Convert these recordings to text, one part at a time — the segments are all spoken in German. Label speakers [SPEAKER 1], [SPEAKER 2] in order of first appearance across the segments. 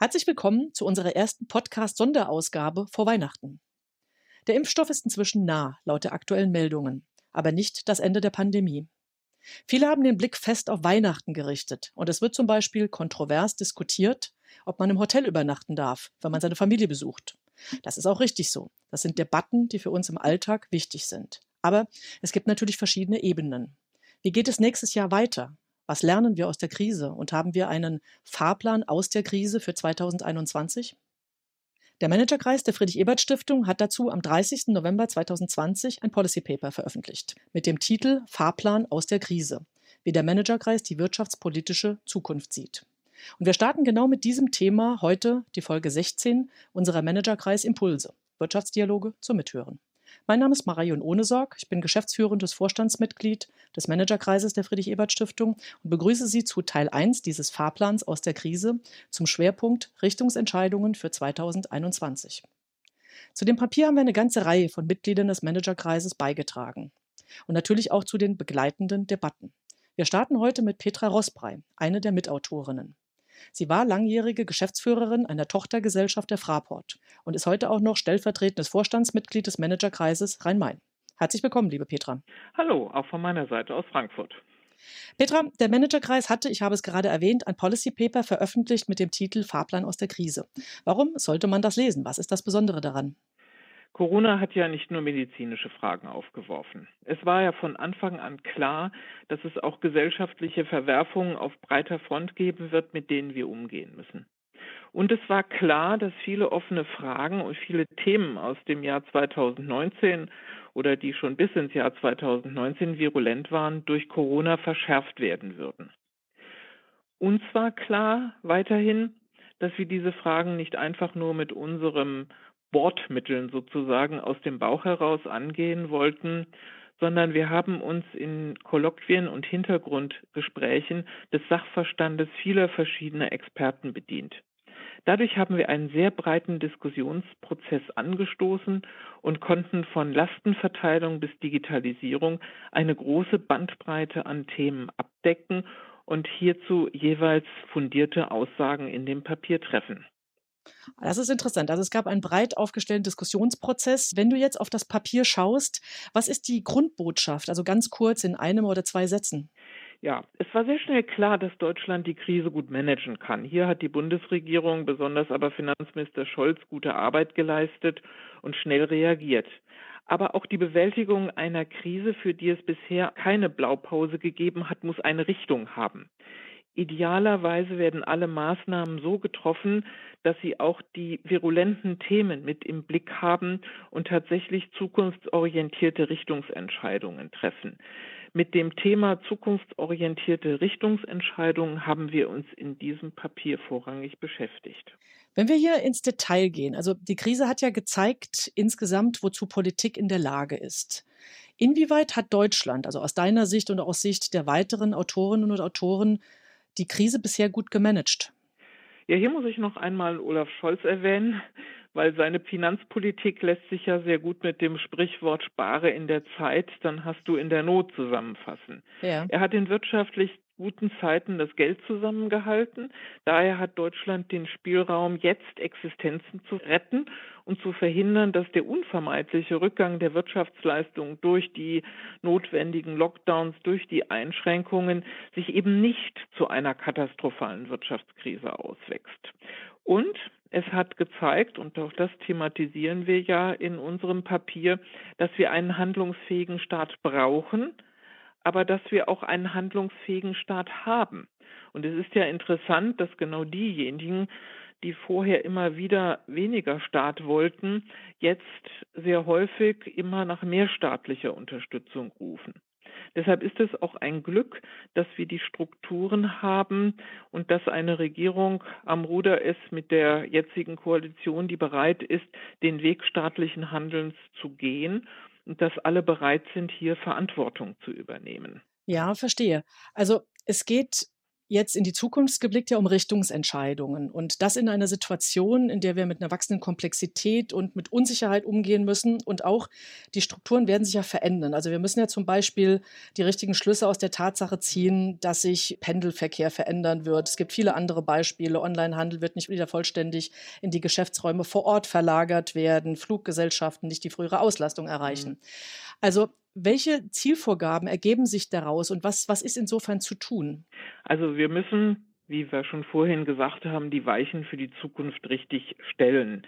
[SPEAKER 1] Herzlich willkommen zu unserer ersten Podcast-Sonderausgabe vor Weihnachten. Der Impfstoff ist inzwischen nah, laut der aktuellen Meldungen, aber nicht das Ende der Pandemie. Viele haben den Blick fest auf Weihnachten gerichtet und es wird zum Beispiel kontrovers diskutiert, ob man im Hotel übernachten darf, wenn man seine Familie besucht. Das ist auch richtig so. Das sind Debatten, die für uns im Alltag wichtig sind. Aber es gibt natürlich verschiedene Ebenen. Wie geht es nächstes Jahr weiter? Was lernen wir aus der Krise und haben wir einen Fahrplan aus der Krise für 2021? Der Managerkreis der Friedrich-Ebert-Stiftung hat dazu am 30. November 2020 ein Policy Paper veröffentlicht mit dem Titel Fahrplan aus der Krise, wie der Managerkreis die wirtschaftspolitische Zukunft sieht. Und wir starten genau mit diesem Thema heute die Folge 16 unserer Managerkreis Impulse, Wirtschaftsdialoge zum Mithören. Mein Name ist Marion Ohnesorg. Ich bin geschäftsführendes Vorstandsmitglied des Managerkreises der Friedrich-Ebert-Stiftung und begrüße Sie zu Teil 1 dieses Fahrplans aus der Krise zum Schwerpunkt Richtungsentscheidungen für 2021. Zu dem Papier haben wir eine ganze Reihe von Mitgliedern des Managerkreises beigetragen und natürlich auch zu den begleitenden Debatten. Wir starten heute mit Petra Rossbrei, eine der Mitautorinnen. Sie war langjährige Geschäftsführerin einer Tochtergesellschaft der Fraport und ist heute auch noch stellvertretendes Vorstandsmitglied des Managerkreises Rhein-Main. Herzlich willkommen, liebe Petra.
[SPEAKER 2] Hallo, auch von meiner Seite aus Frankfurt.
[SPEAKER 1] Petra, der Managerkreis hatte, ich habe es gerade erwähnt, ein Policy Paper veröffentlicht mit dem Titel Fahrplan aus der Krise. Warum sollte man das lesen? Was ist das Besondere daran?
[SPEAKER 2] Corona hat ja nicht nur medizinische Fragen aufgeworfen. Es war ja von Anfang an klar, dass es auch gesellschaftliche Verwerfungen auf breiter Front geben wird, mit denen wir umgehen müssen. Und es war klar, dass viele offene Fragen und viele Themen aus dem Jahr 2019 oder die schon bis ins Jahr 2019 virulent waren, durch Corona verschärft werden würden. Uns war klar weiterhin, dass wir diese Fragen nicht einfach nur mit unserem Bordmitteln sozusagen aus dem Bauch heraus angehen wollten, sondern wir haben uns in Kolloquien und Hintergrundgesprächen des Sachverstandes vieler verschiedener Experten bedient. Dadurch haben wir einen sehr breiten Diskussionsprozess angestoßen und konnten von Lastenverteilung bis Digitalisierung eine große Bandbreite an Themen abdecken und hierzu jeweils fundierte Aussagen in dem Papier treffen.
[SPEAKER 1] Das ist interessant. Also es gab einen breit aufgestellten Diskussionsprozess. Wenn du jetzt auf das Papier schaust, was ist die Grundbotschaft? Also ganz kurz in einem oder zwei Sätzen.
[SPEAKER 2] Ja, es war sehr schnell klar, dass Deutschland die Krise gut managen kann. Hier hat die Bundesregierung, besonders aber Finanzminister Scholz, gute Arbeit geleistet und schnell reagiert. Aber auch die Bewältigung einer Krise, für die es bisher keine Blaupause gegeben hat, muss eine Richtung haben. Idealerweise werden alle Maßnahmen so getroffen, dass sie auch die virulenten Themen mit im Blick haben und tatsächlich zukunftsorientierte Richtungsentscheidungen treffen. Mit dem Thema zukunftsorientierte Richtungsentscheidungen haben wir uns in diesem Papier vorrangig beschäftigt.
[SPEAKER 1] Wenn wir hier ins Detail gehen, also die Krise hat ja gezeigt insgesamt, wozu Politik in der Lage ist. Inwieweit hat Deutschland, also aus deiner Sicht und aus Sicht der weiteren Autorinnen und Autoren, die Krise bisher gut gemanagt?
[SPEAKER 2] Ja, hier muss ich noch einmal Olaf Scholz erwähnen, weil seine Finanzpolitik lässt sich ja sehr gut mit dem Sprichwort spare in der Zeit, dann hast du in der Not zusammenfassen. Ja. Er hat den wirtschaftlich guten Zeiten das Geld zusammengehalten. Daher hat Deutschland den Spielraum, jetzt Existenzen zu retten und zu verhindern, dass der unvermeidliche Rückgang der Wirtschaftsleistung durch die notwendigen Lockdowns, durch die Einschränkungen sich eben nicht zu einer katastrophalen Wirtschaftskrise auswächst. Und es hat gezeigt, und auch das thematisieren wir ja in unserem Papier, dass wir einen handlungsfähigen Staat brauchen, aber dass wir auch einen handlungsfähigen Staat haben. Und es ist ja interessant, dass genau diejenigen, die vorher immer wieder weniger Staat wollten, jetzt sehr häufig immer nach mehr staatlicher Unterstützung rufen. Deshalb ist es auch ein Glück, dass wir die Strukturen haben und dass eine Regierung am Ruder ist mit der jetzigen Koalition, die bereit ist, den Weg staatlichen Handelns zu gehen und dass alle bereit sind, hier Verantwortung zu übernehmen.
[SPEAKER 1] Ja, verstehe. Also es geht jetzt in die Zukunft geblickt ja um Richtungsentscheidungen. Und das in einer Situation, in der wir mit einer wachsenden Komplexität und mit Unsicherheit umgehen müssen. Und auch die Strukturen werden sich ja verändern. Also wir müssen ja zum Beispiel die richtigen Schlüsse aus der Tatsache ziehen, dass sich Pendelverkehr verändern wird. Es gibt viele andere Beispiele. Onlinehandel wird nicht wieder vollständig in die Geschäftsräume vor Ort verlagert werden. Fluggesellschaften nicht die frühere Auslastung erreichen. Mhm. Also welche Zielvorgaben ergeben sich daraus und was, was ist insofern zu tun?
[SPEAKER 2] Also wir müssen, wie wir schon vorhin gesagt haben, die Weichen für die Zukunft richtig stellen.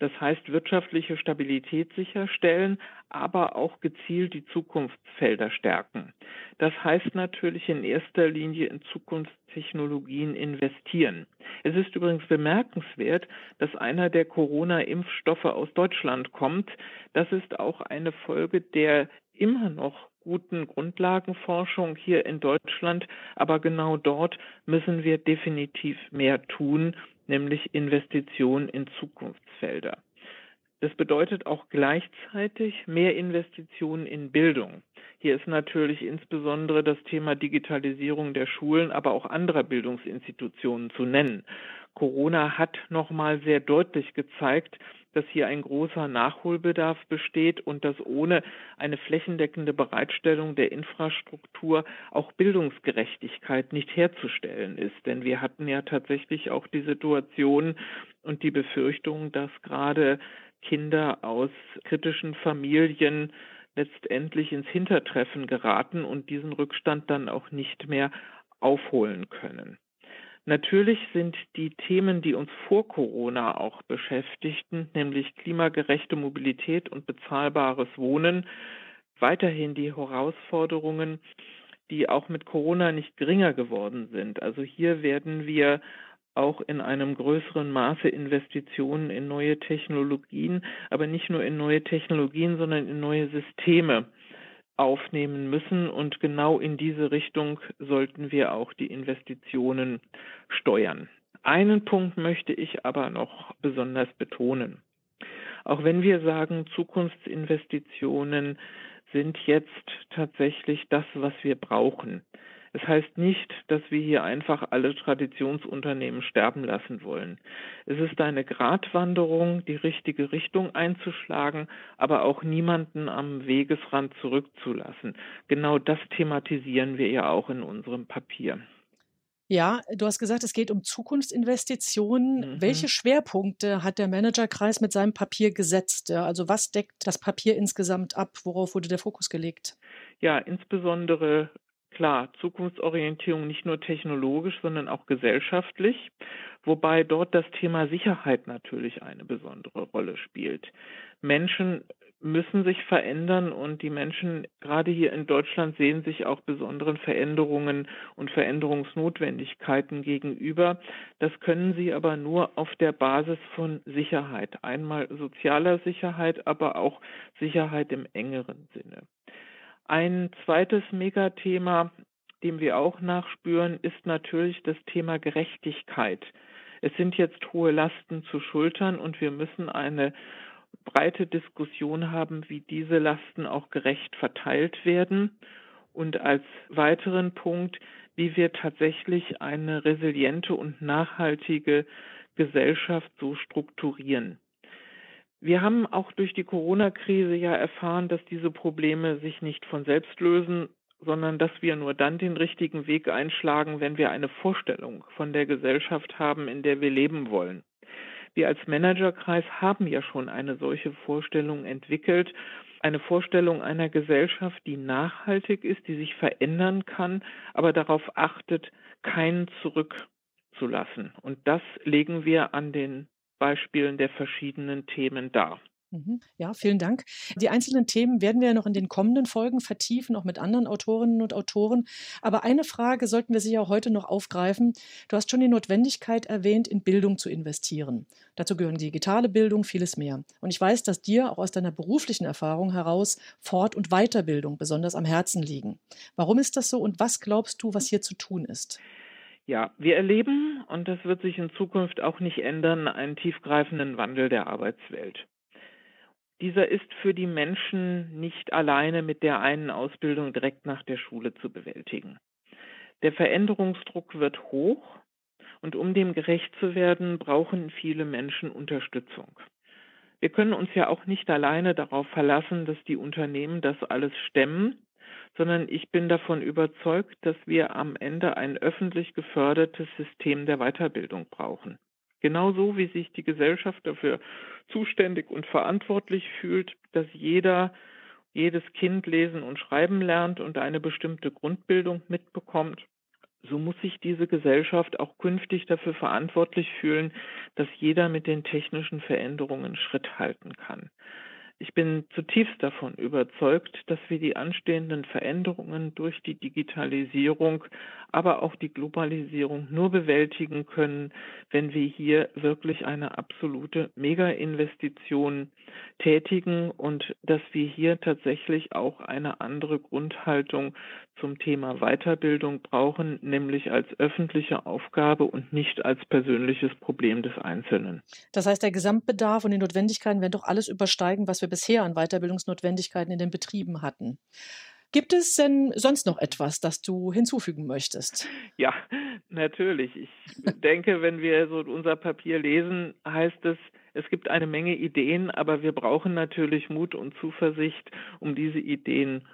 [SPEAKER 2] Das heißt, wirtschaftliche Stabilität sicherstellen, aber auch gezielt die Zukunftsfelder stärken. Das heißt natürlich in erster Linie in Zukunftstechnologien investieren. Es ist übrigens bemerkenswert, dass einer der Corona-Impfstoffe aus Deutschland kommt. Das ist auch eine Folge der immer noch guten Grundlagenforschung hier in Deutschland, aber genau dort müssen wir definitiv mehr tun, nämlich Investitionen in Zukunftsfelder. Das bedeutet auch gleichzeitig mehr Investitionen in Bildung. Hier ist natürlich insbesondere das Thema Digitalisierung der Schulen, aber auch anderer Bildungsinstitutionen zu nennen. Corona hat nochmal sehr deutlich gezeigt, dass hier ein großer Nachholbedarf besteht und dass ohne eine flächendeckende Bereitstellung der Infrastruktur auch Bildungsgerechtigkeit nicht herzustellen ist. Denn wir hatten ja tatsächlich auch die Situation und die Befürchtung, dass gerade Kinder aus kritischen Familien letztendlich ins Hintertreffen geraten und diesen Rückstand dann auch nicht mehr aufholen können. Natürlich sind die Themen, die uns vor Corona auch beschäftigten, nämlich klimagerechte Mobilität und bezahlbares Wohnen, weiterhin die Herausforderungen, die auch mit Corona nicht geringer geworden sind. Also hier werden wir auch in einem größeren Maße Investitionen in neue Technologien, aber nicht nur in neue Technologien, sondern in neue Systeme aufnehmen müssen. Und genau in diese Richtung sollten wir auch die Investitionen steuern. Einen Punkt möchte ich aber noch besonders betonen. Auch wenn wir sagen, Zukunftsinvestitionen sind jetzt tatsächlich das, was wir brauchen, es heißt nicht, dass wir hier einfach alle Traditionsunternehmen sterben lassen wollen. Es ist eine Gratwanderung, die richtige Richtung einzuschlagen, aber auch niemanden am Wegesrand zurückzulassen. Genau das thematisieren wir ja auch in unserem Papier.
[SPEAKER 1] Ja, du hast gesagt, es geht um Zukunftsinvestitionen. Mhm. Welche Schwerpunkte hat der Managerkreis mit seinem Papier gesetzt? Also was deckt das Papier insgesamt ab? Worauf wurde der Fokus gelegt?
[SPEAKER 2] Ja, insbesondere Klar, Zukunftsorientierung nicht nur technologisch, sondern auch gesellschaftlich, wobei dort das Thema Sicherheit natürlich eine besondere Rolle spielt. Menschen müssen sich verändern und die Menschen gerade hier in Deutschland sehen sich auch besonderen Veränderungen und Veränderungsnotwendigkeiten gegenüber. Das können sie aber nur auf der Basis von Sicherheit. Einmal sozialer Sicherheit, aber auch Sicherheit im engeren Sinne. Ein zweites Megathema, dem wir auch nachspüren, ist natürlich das Thema Gerechtigkeit. Es sind jetzt hohe Lasten zu schultern und wir müssen eine breite Diskussion haben, wie diese Lasten auch gerecht verteilt werden. Und als weiteren Punkt, wie wir tatsächlich eine resiliente und nachhaltige Gesellschaft so strukturieren. Wir haben auch durch die Corona-Krise ja erfahren, dass diese Probleme sich nicht von selbst lösen, sondern dass wir nur dann den richtigen Weg einschlagen, wenn wir eine Vorstellung von der Gesellschaft haben, in der wir leben wollen. Wir als Managerkreis haben ja schon eine solche Vorstellung entwickelt, eine Vorstellung einer Gesellschaft, die nachhaltig ist, die sich verändern kann, aber darauf achtet, keinen zurückzulassen. Und das legen wir an den Beispielen der verschiedenen Themen dar.
[SPEAKER 1] Mhm. Ja, vielen Dank. Die einzelnen Themen werden wir ja noch in den kommenden Folgen vertiefen, auch mit anderen Autorinnen und Autoren. Aber eine Frage sollten wir sicher heute noch aufgreifen. Du hast schon die Notwendigkeit erwähnt, in Bildung zu investieren. Dazu gehören digitale Bildung, vieles mehr. Und ich weiß, dass dir auch aus deiner beruflichen Erfahrung heraus Fort- und Weiterbildung besonders am Herzen liegen. Warum ist das so und was glaubst du, was hier zu tun ist?
[SPEAKER 2] Ja, wir erleben, und das wird sich in Zukunft auch nicht ändern, einen tiefgreifenden Wandel der Arbeitswelt. Dieser ist für die Menschen nicht alleine mit der einen Ausbildung direkt nach der Schule zu bewältigen. Der Veränderungsdruck wird hoch und um dem gerecht zu werden, brauchen viele Menschen Unterstützung. Wir können uns ja auch nicht alleine darauf verlassen, dass die Unternehmen das alles stemmen, sondern ich bin davon überzeugt, dass wir am Ende ein öffentlich gefördertes System der Weiterbildung brauchen. Genauso wie sich die Gesellschaft dafür zuständig und verantwortlich fühlt, dass jeder, jedes Kind lesen und schreiben lernt und eine bestimmte Grundbildung mitbekommt, so muss sich diese Gesellschaft auch künftig dafür verantwortlich fühlen, dass jeder mit den technischen Veränderungen Schritt halten kann. Ich bin zutiefst davon überzeugt, dass wir die anstehenden Veränderungen durch die Digitalisierung, aber auch die Globalisierung nur bewältigen können, wenn wir hier wirklich eine absolute Mega-Investition tätigen und dass wir hier tatsächlich auch eine andere Grundhaltung zum Thema Weiterbildung brauchen, nämlich als öffentliche Aufgabe und nicht als persönliches Problem des Einzelnen.
[SPEAKER 1] Das heißt, der Gesamtbedarf und die Notwendigkeiten werden doch alles übersteigen, was wir bisher an Weiterbildungsnotwendigkeiten in den Betrieben hatten. Gibt es denn sonst noch etwas, das du hinzufügen möchtest?
[SPEAKER 2] Ja, natürlich. Ich denke, wenn wir so unser Papier lesen, heißt es, es gibt eine Menge Ideen, aber wir brauchen natürlich Mut und Zuversicht, um diese Ideen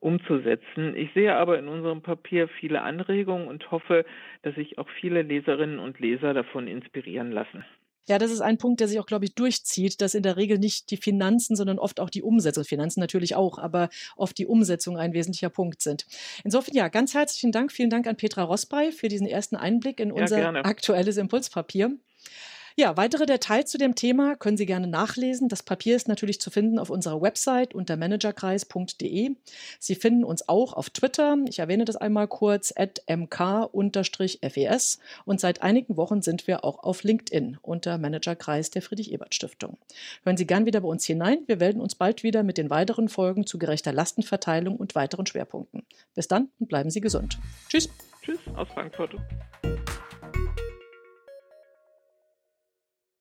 [SPEAKER 2] umzusetzen. Ich sehe aber in unserem Papier viele Anregungen und hoffe, dass sich auch viele Leserinnen und Leser davon inspirieren lassen.
[SPEAKER 1] Ja, das ist ein Punkt, der sich auch, glaube ich, durchzieht, dass in der Regel nicht die Finanzen, sondern oft auch die Umsetzung, Finanzen natürlich auch, aber oft die Umsetzung ein wesentlicher Punkt sind. Insofern, ja, ganz herzlichen Dank. Vielen Dank an Petra Rossbey für diesen ersten Einblick in unser ja, aktuelles Impulspapier. Ja, weitere Details zu dem Thema können Sie gerne nachlesen. Das Papier ist natürlich zu finden auf unserer Website unter managerkreis.de. Sie finden uns auch auf Twitter. Ich erwähne das einmal kurz, at mk-fes. Und seit einigen Wochen sind wir auch auf LinkedIn unter Managerkreis der Friedrich-Ebert-Stiftung. Hören Sie gern wieder bei uns hinein. Wir melden uns bald wieder mit den weiteren Folgen zu gerechter Lastenverteilung und weiteren Schwerpunkten. Bis dann und bleiben Sie gesund. Tschüss.
[SPEAKER 2] Tschüss aus Frankfurt.